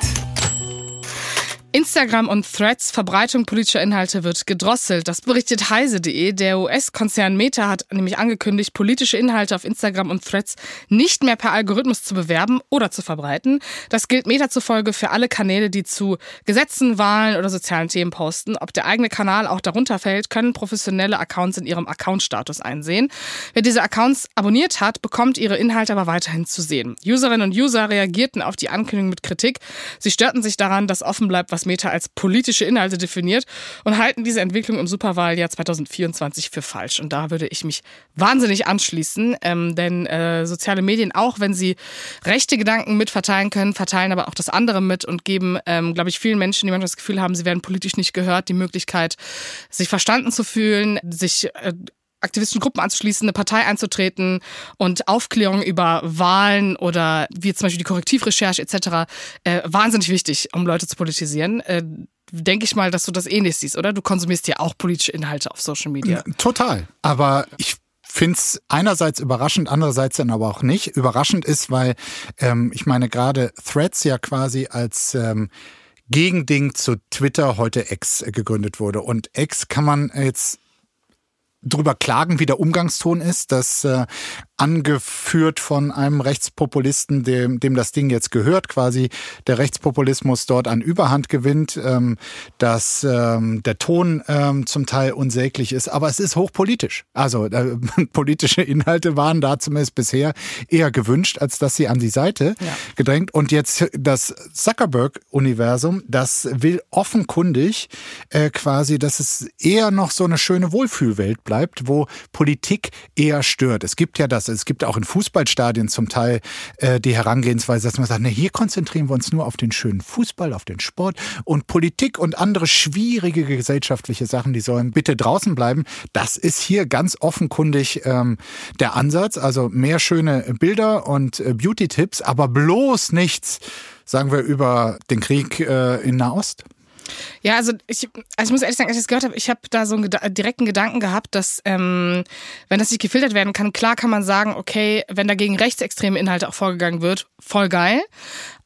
Instagram und Threads Verbreitung politischer Inhalte wird gedrosselt. Das berichtet heise.de. Der US-Konzern Meta hat nämlich angekündigt, politische Inhalte auf Instagram und Threads nicht mehr per Algorithmus zu bewerben oder zu verbreiten. Das gilt Meta zufolge für alle Kanäle, die zu Gesetzen, Wahlen oder sozialen Themen posten. Ob der eigene Kanal auch darunter fällt, können professionelle Accounts in ihrem Account-Status einsehen. Wer diese Accounts abonniert hat, bekommt ihre Inhalte aber weiterhin zu sehen. Userinnen und User reagierten auf die Ankündigung mit Kritik. Sie störten sich daran, dass offen bleibt, was Meta als politische Inhalte definiert und halten diese Entwicklung im Superwahljahr 2024 für falsch. Und da würde ich mich wahnsinnig anschließen, ähm, denn äh, soziale Medien, auch wenn sie rechte Gedanken mitverteilen können, verteilen aber auch das andere mit und geben, ähm, glaube ich, vielen Menschen, die manchmal das Gefühl haben, sie werden politisch nicht gehört, die Möglichkeit, sich verstanden zu fühlen, sich äh, aktivistischen Gruppen anzuschließen, eine Partei einzutreten und Aufklärung über Wahlen oder wie zum Beispiel die Korrektivrecherche etc. Äh, wahnsinnig wichtig, um Leute zu politisieren. Äh, Denke ich mal, dass du das ähnlich siehst, oder? Du konsumierst ja auch politische Inhalte auf Social Media. Total. Aber ich finde es einerseits überraschend, andererseits dann aber auch nicht. Überraschend ist, weil ähm, ich meine gerade Threads ja quasi als ähm, Gegending zu Twitter heute X gegründet wurde. Und X kann man jetzt drüber klagen, wie der Umgangston ist, dass äh, angeführt von einem Rechtspopulisten, dem, dem das Ding jetzt gehört, quasi der Rechtspopulismus dort an Überhand gewinnt, ähm, dass ähm, der Ton ähm, zum Teil unsäglich ist, aber es ist hochpolitisch. Also äh, <laughs> politische Inhalte waren da zumindest bisher eher gewünscht, als dass sie an die Seite Ja. gedrängt. Und jetzt das Zuckerberg-Universum, das will offenkundig äh, quasi, dass es eher noch so eine schöne Wohlfühlwelt bleibt, wo Politik eher stört. Es gibt ja das, es gibt auch in Fußballstadien zum Teil äh, die Herangehensweise, dass man sagt, ne, hier konzentrieren wir uns nur auf den schönen Fußball, auf den Sport und Politik und andere schwierige gesellschaftliche Sachen, die sollen bitte draußen bleiben. Das ist hier ganz offenkundig ähm, der Ansatz. Also mehr schöne Bilder und äh, Beauty-Tipps, aber bloß nichts, sagen wir, über den Krieg äh, in Nahost. Ja, also ich, also ich muss ehrlich sagen, als ich das gehört habe, ich habe da so einen geda direkten Gedanken gehabt, dass ähm, wenn das nicht gefiltert werden kann, klar kann man sagen, okay, wenn dagegen rechtsextreme Inhalte auch vorgegangen wird, voll geil.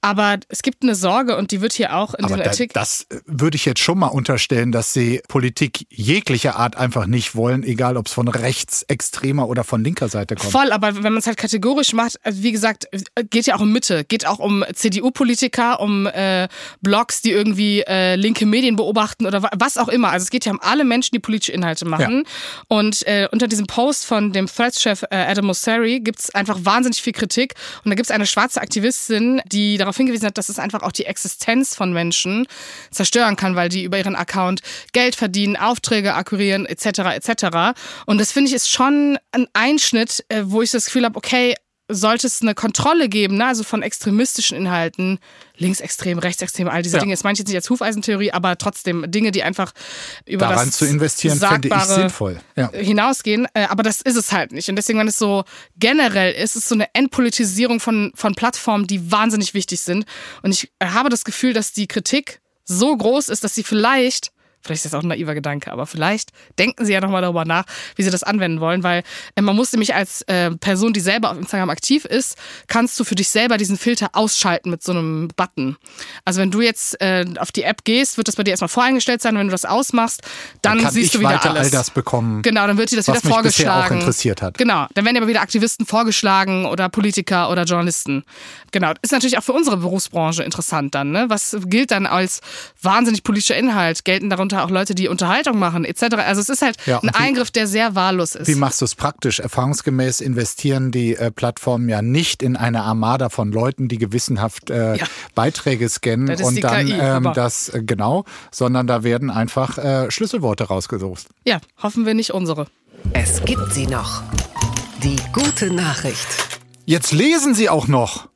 Aber es gibt eine Sorge und die wird hier auch in Aber dem da, Artikel. das würde ich jetzt schon mal unterstellen, dass sie Politik jeglicher Art einfach nicht wollen, egal ob es von rechtsextremer oder von linker Seite kommt. Voll, aber wenn man es halt kategorisch macht, also wie gesagt, geht ja auch um Mitte, geht auch um CDU-Politiker, um äh, Blogs, die irgendwie äh, linke Medien beobachten oder wa- was auch immer. Also es geht ja um alle Menschen, die politische Inhalte machen. Und äh, unter diesem Post von dem Threads-Chef äh, Adam Mosseri gibt's einfach wahnsinnig viel Kritik. Und da gibt's eine schwarze Aktivistin, die darauf hingewiesen hat, dass es einfach auch die Existenz von Menschen zerstören kann, weil die über ihren Account Geld verdienen, Aufträge akquirieren etc. etc. Und das finde ich ist schon ein Einschnitt, äh, wo ich das Gefühl habe, okay, sollte es eine Kontrolle geben, ne? also von extremistischen Inhalten, linksextrem, rechtsextrem, all diese Ja. Dinge. Das meine ich jetzt nicht als Hufeisentheorie, aber trotzdem Dinge, die einfach über Daran das zu investieren, finde ich sinnvoll. Ja. hinausgehen. Äh, aber das ist es halt nicht. Und deswegen, wenn es so generell ist, ist es so eine Entpolitisierung von, von Plattformen, die wahnsinnig wichtig sind. Und ich habe das Gefühl, dass die Kritik so groß ist, dass sie vielleicht Vielleicht ist das auch ein naiver Gedanke, aber vielleicht denken Sie ja nochmal darüber nach, wie Sie das anwenden wollen, weil äh, man muss nämlich als äh, Person, die selber auf Instagram aktiv ist, kannst du für dich selber diesen Filter ausschalten mit so einem Button. Also wenn du jetzt äh, auf die App gehst, wird das bei dir erstmal voreingestellt sein. Wenn du das ausmachst, dann, Dann siehst du wieder weiter alles. all das bekommen. Genau, dann wird dir das was wieder mich bisher vorgeschlagen. auch interessiert hat. Genau, dann werden dir aber wieder Aktivisten vorgeschlagen oder Politiker oder Journalisten. Genau, ist natürlich auch für unsere Berufsbranche interessant dann. Ne? Was gilt dann als wahnsinnig politischer Inhalt? Gelten darunter auch Leute, die Unterhaltung machen etc. Also es ist halt Ja, ein wie- Eingriff, der sehr wahllos ist. Wie machst du es praktisch? Erfahrungsgemäß investieren die äh, Plattformen ja nicht in eine Armada von Leuten, die gewissenhaft äh, Ja. Beiträge scannen und dann KI, ähm, das äh, genau, sondern da werden einfach äh, Schlüsselworte rausgesucht. ja, hoffen wir nicht unsere. Es gibt sie noch. Die gute Nachricht. Jetzt lesen Sie auch noch.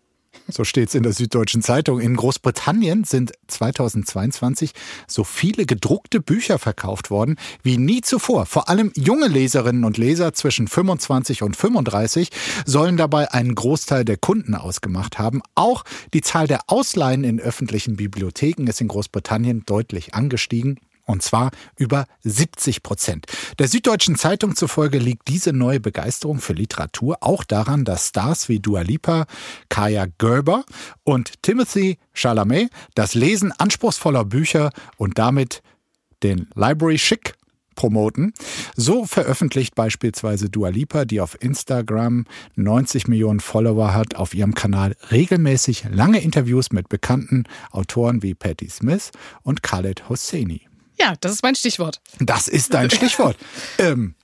So steht es in der Süddeutschen Zeitung. In Großbritannien sind 2022 so viele gedruckte Bücher verkauft worden wie nie zuvor. Vor allem junge Leserinnen und Leser zwischen 25 und 35 sollen dabei einen Großteil der Kunden ausgemacht haben. Auch die Zahl der Ausleihen in öffentlichen Bibliotheken ist in Großbritannien deutlich angestiegen. Und zwar über 70 Prozent. Der Süddeutschen Zeitung zufolge liegt diese neue Begeisterung für Literatur auch daran, dass Stars wie Dua Lipa, Kaya Gerber und Timothy Chalamet das Lesen anspruchsvoller Bücher und damit den Library Chic promoten. So veröffentlicht beispielsweise Dua Lipa, die auf Instagram 90 Millionen Follower hat, auf ihrem Kanal regelmäßig lange Interviews mit bekannten Autoren wie Patti Smith und Khaled Hosseini. Ja, das ist mein Stichwort. Das ist dein Stichwort. ähm,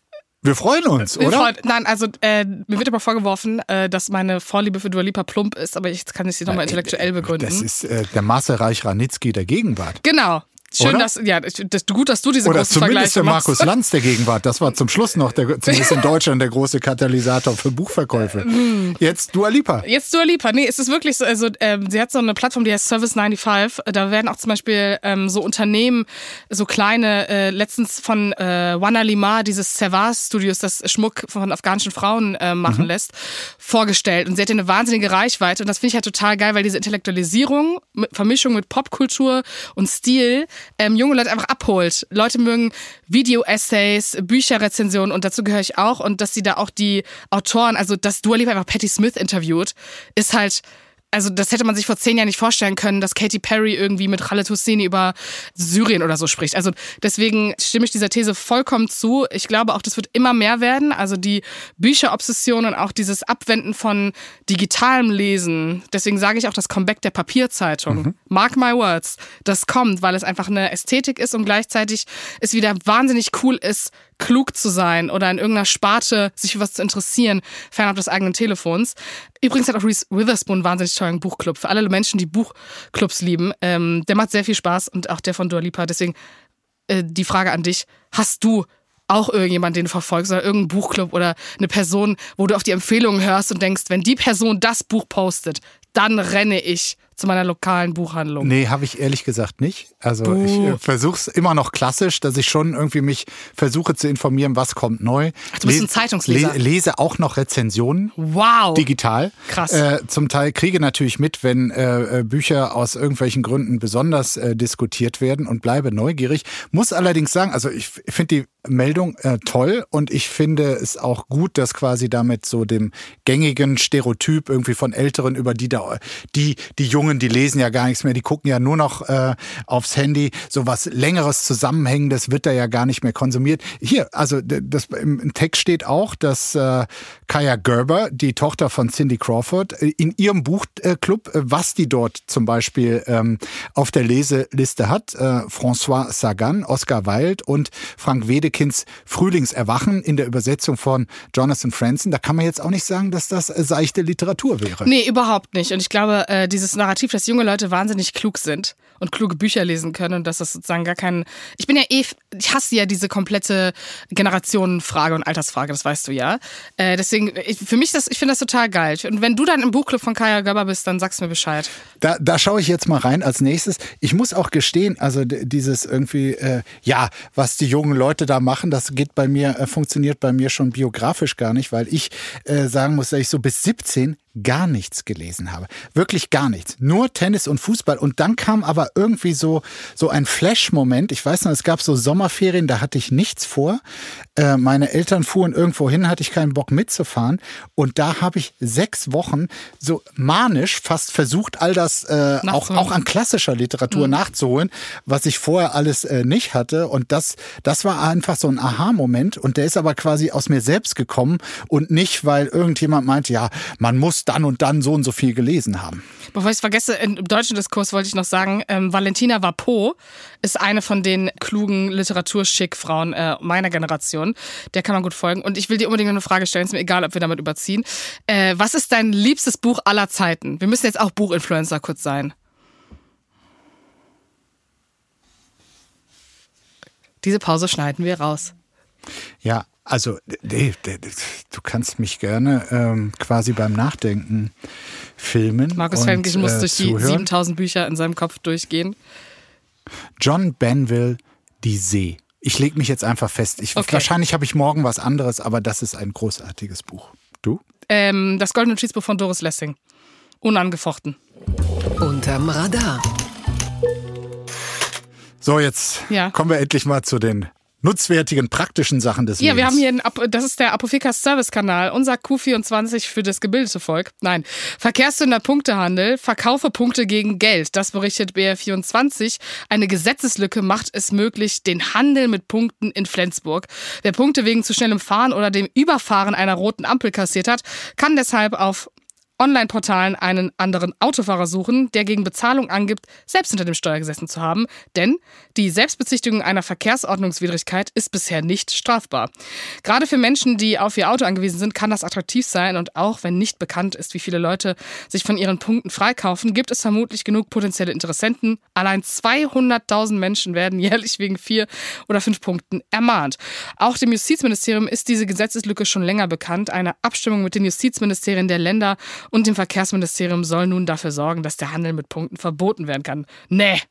wir freuen uns, Wir oder? freuen- Nein, also äh, mir wird aber vorgeworfen, äh, dass meine Vorliebe für Dua Lipa plump ist, aber jetzt kann ich sie nochmal intellektuell begründen. Das ist äh, der Marcel Reich-Ranitzky der Gegenwart. genau. Schön, Oder? dass, ja, das, gut, dass du diese Oder großen zumindest der machst. Markus Lanz der Gegenwart. Das war zum Schluss noch, der, zumindest in Deutschland, der große Katalysator für Buchverkäufe. <laughs> Jetzt Dua Lipa. Jetzt Dua Lipa. Nee, es ist wirklich so, also ähm, sie hat so eine Plattform, die heißt Service 95. Da werden auch zum Beispiel ähm, so Unternehmen, so kleine, äh, letztens von äh, Wana Lima, dieses Servas Studios, das Schmuck von afghanischen Frauen äh, machen lässt, vorgestellt. Und sie hat eine wahnsinnige Reichweite. Und das finde ich halt total geil, weil diese Intellektualisierung, mit Vermischung mit Popkultur und Stil, ähm, junge Leute einfach abholt. Leute mögen Video-Essays, Bücherrezensionen und dazu gehöre ich auch. Und dass sie da auch die Autoren, also dass Dua Lipa einfach Patti Smith interviewt, ist halt also das hätte man sich vor zehn Jahren nicht vorstellen können, dass Katy Perry irgendwie mit Khaled Hosseini über Syrien oder so spricht. Also deswegen stimme ich dieser These vollkommen zu. Ich glaube auch, das wird immer mehr werden. Also die Bücherobsession und auch dieses Abwenden von digitalem Lesen. Deswegen sage ich auch das Comeback der Papierzeitung. Mark my words. Das kommt, weil es einfach eine Ästhetik ist und gleichzeitig es wieder wahnsinnig cool ist, klug zu sein oder in irgendeiner Sparte sich für was zu interessieren, fernab des eigenen Telefons. Übrigens hat auch Reese Witherspoon wahnsinnig tollen Buchclub. Für alle Menschen, die Buchclubs lieben. Ähm, der macht sehr viel Spaß und auch der von Dua Lipa. Deswegen äh, die Frage an dich. Hast du auch irgendjemanden, den du verfolgst oder irgendeinen Buchclub oder eine Person, wo du auf die Empfehlungen hörst und denkst, wenn die Person das Buch postet, dann renne ich zu meiner lokalen Buchhandlung. Nee, habe ich ehrlich gesagt nicht. Also ich äh, versuche es immer noch klassisch, dass ich schon irgendwie mich versuche zu informieren, was kommt neu. Ach, du bist ein Zeitungsleser. Le lese auch noch Rezensionen. Wow. Digital. Krass. Äh, zum Teil kriege natürlich mit, wenn äh, äh, Bücher aus irgendwelchen Gründen besonders äh, diskutiert werden und bleibe neugierig. Muss allerdings sagen, also ich finde die Meldung äh, toll und ich finde es auch gut, dass quasi damit so dem gängigen Stereotyp irgendwie von Älteren über die da, die, die Jungen, die lesen ja gar nichts mehr, die gucken ja nur noch äh, aufs Handy. So was längeres Zusammenhängendes wird da ja gar nicht mehr konsumiert. Hier, also das im Text steht auch, dass äh, Kaya Gerber, die Tochter von Cindy Crawford, äh, in ihrem Buchclub, äh, was die dort zum Beispiel ähm, auf der Leseliste hat, äh, François Sagan, Oscar Wilde und Frank Wedekinds Frühlingserwachen in der Übersetzung von Jonathan Franzen, da kann man jetzt auch nicht sagen, dass das äh, seichte Literatur wäre. Nee, überhaupt nicht. Und ich glaube, dieses Narrativ Narrativ, dass junge Leute wahnsinnig klug sind und kluge Bücher lesen können und dass das sozusagen gar kein. Ich bin ja eh, ich hasse ja diese komplette Generationenfrage und Altersfrage, das weißt du ja. Äh, deswegen, ich, für mich das, ich finde das total geil. Und wenn du dann im Buchclub von Kaya Göber bist, dann sagst du mir Bescheid. Da, da schaue ich jetzt mal rein als nächstes. Ich muss auch gestehen, also dieses irgendwie, äh, ja, was die jungen Leute da machen, das geht bei mir, äh, funktioniert bei mir schon biografisch gar nicht, weil ich äh, sagen muss, dass ich so bis 17 gar nichts gelesen habe. Wirklich gar nichts. Nur Tennis und Fußball. Und dann kam aber irgendwie so, so ein Flash-Moment. Ich weiß noch, es gab so Sommerferien, da hatte ich nichts vor. Äh, meine Eltern fuhren irgendwo hin, hatte ich keinen Bock mitzufahren. Und da habe ich sechs Wochen so manisch fast versucht, all das äh, auch, auch an klassischer Literatur mhm. nachzuholen, was ich vorher alles äh, nicht hatte. Und das, das war einfach so ein Aha-Moment. Und der ist aber quasi aus mir selbst gekommen und nicht, weil irgendjemand meinte, ja, man muss dann und dann so und so viel gelesen haben. Bevor ich es vergesse, im deutschen Diskurs wollte ich noch sagen, ähm, Valentina Vapo ist eine von den klugen Literaturschick-Frauen äh, meiner Generation. Der kann man gut folgen. Und ich will dir unbedingt eine Frage stellen, ist mir egal, ob wir damit überziehen. Äh, was ist dein liebstes Buch aller Zeiten? Wir müssen jetzt auch Buchinfluencer kurz sein. Diese Pause schneiden wir raus. Ja, also, du kannst mich gerne ähm, quasi beim Nachdenken filmen. Markus Feldenkirchen muss äh, durch die 7000 Bücher in seinem Kopf durchgehen. John Benville, Die See. Ich lege mich jetzt einfach fest. Ich, okay. Wahrscheinlich habe ich morgen was anderes, aber das ist ein großartiges Buch. Du? Ähm, das Goldene Schießbuch von Doris Lessing. Unangefochten. Unterm Radar. So, jetzt ja. kommen wir endlich mal zu den nutzwertigen, praktischen Sachen des Ja, Lebens. wir haben hier, einen, das ist der Apotheker Service Kanal, unser Q24 für das gebildete Volk. Nein, Verkehrssünder Punktehandel, verkaufe Punkte gegen Geld. Das berichtet BR24. Eine Gesetzeslücke macht es möglich, den Handel mit Punkten in Flensburg. Wer Punkte wegen zu schnellem Fahren oder dem Überfahren einer roten Ampel kassiert hat, kann deshalb auf Online-Portalen einen anderen Autofahrer suchen, der gegen Bezahlung angibt, selbst hinter dem Steuer gesessen zu haben, denn die Selbstbezichtigung einer Verkehrsordnungswidrigkeit ist bisher nicht strafbar. Gerade für Menschen, die auf ihr Auto angewiesen sind, kann das attraktiv sein und auch wenn nicht bekannt ist, wie viele Leute sich von ihren Punkten freikaufen, gibt es vermutlich genug potenzielle Interessenten. Allein 200.000 Menschen werden <laughs> jährlich wegen vier oder fünf Punkten ermahnt. Auch dem Justizministerium ist diese Gesetzeslücke schon länger bekannt. Eine Abstimmung mit den Justizministerien der Länder und dem Verkehrsministerium soll nun dafür sorgen, dass der Handel mit Punkten verboten werden kann. Nee.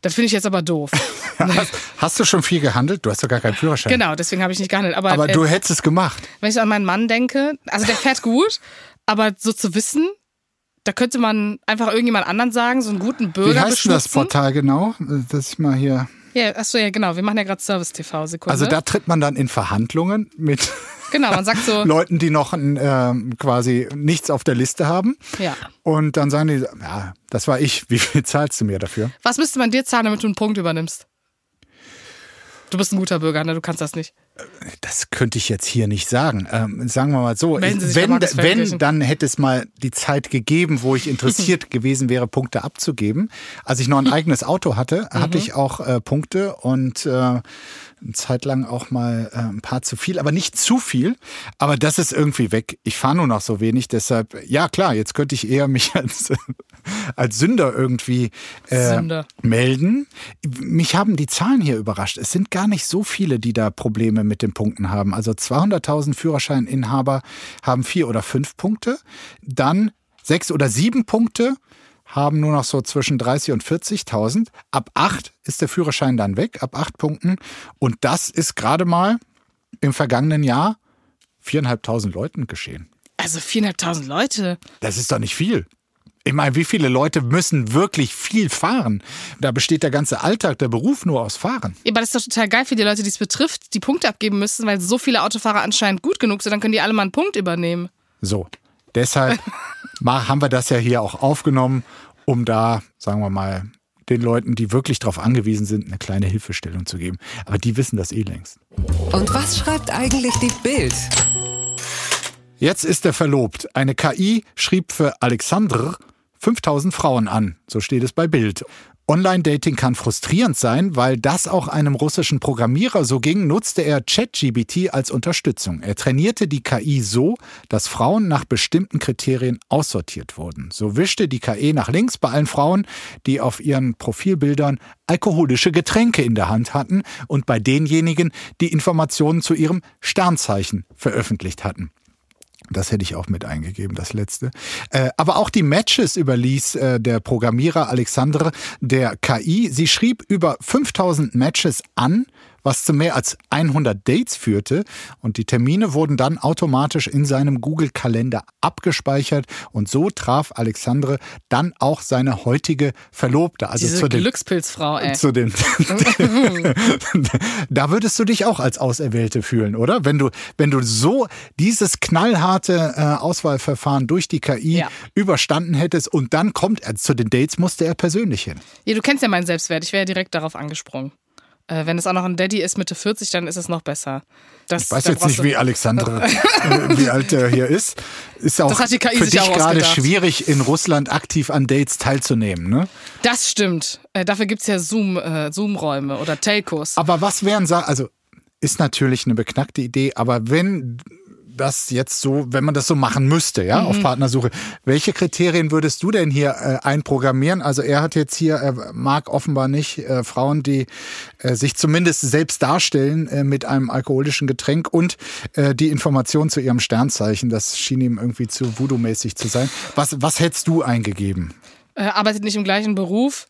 Das finde ich jetzt aber doof. <laughs> hast, hast, du schon viel gehandelt? Du hast doch gar keinen Führerschein. Genau, deswegen habe ich nicht gehandelt. Aber, aber du äh, hättest es gemacht. Wenn ich an meinen Mann denke, also der fährt gut, aber so zu wissen, da könnte man einfach irgendjemand anderen sagen, so einen guten Bürger Wie heißt das Portal genau? Dass ich mal hier ja, achso, ja, genau. Wir machen ja gerade Service TV. Sekunde. Also da tritt man dann in Verhandlungen mit genau, man sagt so <laughs> Leuten, die noch äh, quasi nichts auf der Liste haben. Ja. Und dann sagen die, ja, das war ich. Wie viel zahlst du mir dafür? Was müsste man dir zahlen, damit du einen Punkt übernimmst? Du bist ein guter Bürger, ne? Du kannst das nicht. Das könnte ich jetzt hier nicht sagen. Ähm, sagen wir mal so, wenn, wenn dann hätte es mal die Zeit gegeben, wo ich interessiert <laughs> gewesen wäre, Punkte abzugeben. Als ich noch ein <laughs> eigenes Auto hatte, hatte mhm. ich auch äh, Punkte und äh, eine Zeit lang auch mal äh, ein paar zu viel, aber nicht zu viel. Aber das ist irgendwie weg. Ich fahre nur noch so wenig, deshalb, ja klar, jetzt könnte ich eher <laughs> mich als, als Sünder irgendwie äh, Sünder. melden. Mich haben die Zahlen hier überrascht. Es sind gar nicht so viele, die da Probleme mit den Punkten haben. Also 200.000 Führerscheininhaber haben vier oder fünf Punkte. Dann sechs oder sieben Punkte haben nur noch so zwischen 30 und 40.000. Ab acht ist der Führerschein dann weg, ab acht Punkten. Und das ist gerade mal im vergangenen Jahr viereinhalbtausend Leuten geschehen. Also viereinhalbtausend Leute? Das ist doch nicht viel. Ich meine, wie viele Leute müssen wirklich viel fahren? Da besteht der ganze Alltag, der Beruf nur aus Fahren. Ja, aber das ist doch total geil für die Leute, die es betrifft, die Punkte abgeben müssen, weil so viele Autofahrer anscheinend gut genug sind, dann können die alle mal einen Punkt übernehmen. So, deshalb haben wir das ja hier auch aufgenommen, um da, sagen wir mal, den Leuten, die wirklich darauf angewiesen sind, eine kleine Hilfestellung zu geben. Aber die wissen das eh längst. Und was schreibt eigentlich die Bild? Jetzt ist er verlobt. Eine KI schrieb für Alexandr 5000 Frauen an. So steht es bei Bild. Online-Dating kann frustrierend sein, weil das auch einem russischen Programmierer so ging, nutzte er ChatGBT als Unterstützung. Er trainierte die KI so, dass Frauen nach bestimmten Kriterien aussortiert wurden. So wischte die KI nach links bei allen Frauen, die auf ihren Profilbildern alkoholische Getränke in der Hand hatten und bei denjenigen, die Informationen zu ihrem Sternzeichen veröffentlicht hatten. Das hätte ich auch mit eingegeben, das letzte. Äh, aber auch die Matches überließ äh, der Programmierer Alexandre der KI. Sie schrieb über 5000 Matches an was zu mehr als 100 Dates führte und die Termine wurden dann automatisch in seinem Google-Kalender abgespeichert und so traf Alexandre dann auch seine heutige Verlobte. Also Diese zu den, Glückspilzfrau, ey. Zu den, <laughs> <laughs> da würdest du dich auch als Auserwählte fühlen, oder? Wenn du, wenn du so dieses knallharte äh, Auswahlverfahren durch die KI ja. überstanden hättest und dann kommt er zu den Dates, musste er persönlich hin. Ja, du kennst ja meinen Selbstwert. Ich wäre ja direkt darauf angesprungen. Äh, wenn es auch noch ein Daddy ist Mitte 40, dann ist es noch besser. Das, ich weiß jetzt nicht, wie Alexandre, wie alt er hier ist. Ist auch für dich gerade schwierig, in Russland aktiv an Dates teilzunehmen, ne? Das stimmt. Äh, dafür gibt es ja Zoom, äh, Zoom-Räume oder Telcos. Aber was wären, also ist natürlich eine beknackte Idee, aber wenn das jetzt so, wenn man das so machen müsste, ja, mhm. auf Partnersuche. Welche Kriterien würdest du denn hier äh, einprogrammieren? Also er hat jetzt hier, er mag offenbar nicht äh, Frauen, die äh, sich zumindest selbst darstellen äh, mit einem alkoholischen Getränk und äh, die Information zu ihrem Sternzeichen. Das schien ihm irgendwie zu voodoo-mäßig zu sein. Was, was hättest du eingegeben? Äh, arbeitet nicht im gleichen Beruf.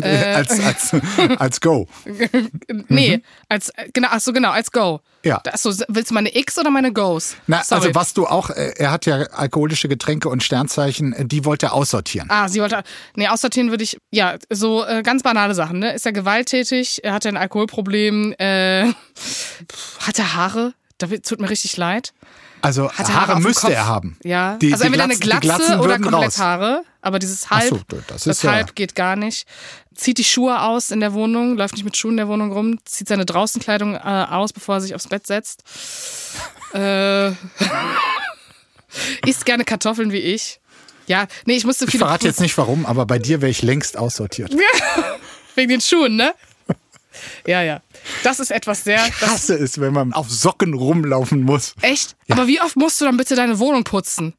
Äh, <laughs> als, als, als Go. <laughs> nee, mhm. als, genau, ach so, genau, als Go. Ja. Achso, willst du meine X oder meine Goes? Na, also was du auch, äh, er hat ja alkoholische Getränke und Sternzeichen, äh, die wollte er aussortieren. Ah, sie wollte, nee, aussortieren würde ich, ja, so äh, ganz banale Sachen, ne? Ist er gewalttätig, er hatte ein Alkoholproblem, äh, <laughs> hat er Haare? Da tut mir richtig leid. Also Haare, Haare müsste er haben. Ja. Die, also entweder eine Glatze oder komplett raus. Haare. Aber dieses Halb, so, das, das Halb ja. geht gar nicht. Zieht die Schuhe aus in der Wohnung, läuft nicht mit Schuhen in der Wohnung rum, zieht seine Draußenkleidung äh, aus, bevor er sich aufs Bett setzt. <laughs> äh, isst gerne Kartoffeln wie ich. Ja, nee, ich musste viele. Ich verrate jetzt nicht warum, aber bei dir wäre ich längst aussortiert. <laughs> Wegen den Schuhen, ne? Ja, ja. Das ist etwas sehr. Ich hasse es, wenn man auf Socken rumlaufen muss. Echt? Ja. Aber wie oft musst du dann bitte deine Wohnung putzen?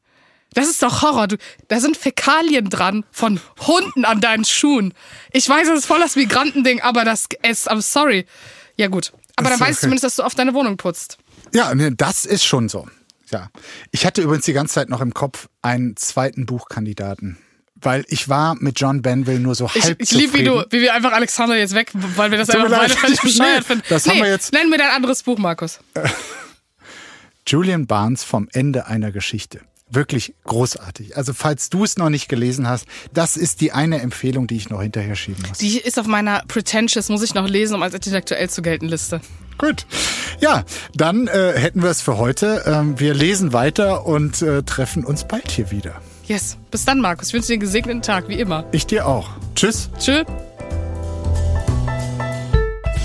Das ist doch Horror. Du, da sind Fäkalien dran von Hunden an deinen Schuhen. Ich weiß, das ist voll das Migrantending, aber das ist, I'm sorry. Ja, gut. Aber dann weißt du zumindest, dass du oft deine Wohnung putzt. Ja, das ist schon so. Ja. Ich hatte übrigens die ganze Zeit noch im Kopf einen zweiten Buchkandidaten weil ich war mit John Benville nur so halb Ich, ich liebe, wie du, wie wir einfach Alexander jetzt weg, weil wir das Tut einfach beide völlig <laughs> bescheuert finden. Das nee, haben wir jetzt. Nenn mir dein anderes Buch, Markus. <laughs> Julian Barnes vom Ende einer Geschichte. Wirklich großartig. Also falls du es noch nicht gelesen hast, das ist die eine Empfehlung, die ich noch hinterher schieben muss. Die ist auf meiner Pretentious, muss ich noch lesen, um als intellektuell zu gelten Liste. Gut. Ja, dann äh, hätten wir es für heute. Ähm, wir lesen weiter und äh, treffen uns bald hier wieder. Yes. Bis dann, Markus. Ich wünsche dir einen gesegneten Tag, wie immer. Ich dir auch. Tschüss. Tschüss.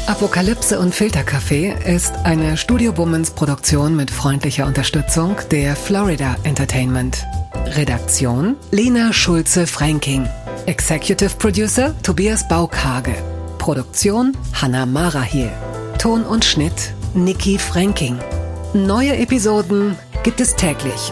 Apokalypse und Filterkaffee ist eine Studio Womans Produktion mit freundlicher Unterstützung der Florida Entertainment. Redaktion Lena Schulze-Franking. Executive Producer Tobias Baukage. Produktion Hanna Marahiel. Ton und Schnitt Nikki Franking. Neue Episoden gibt es täglich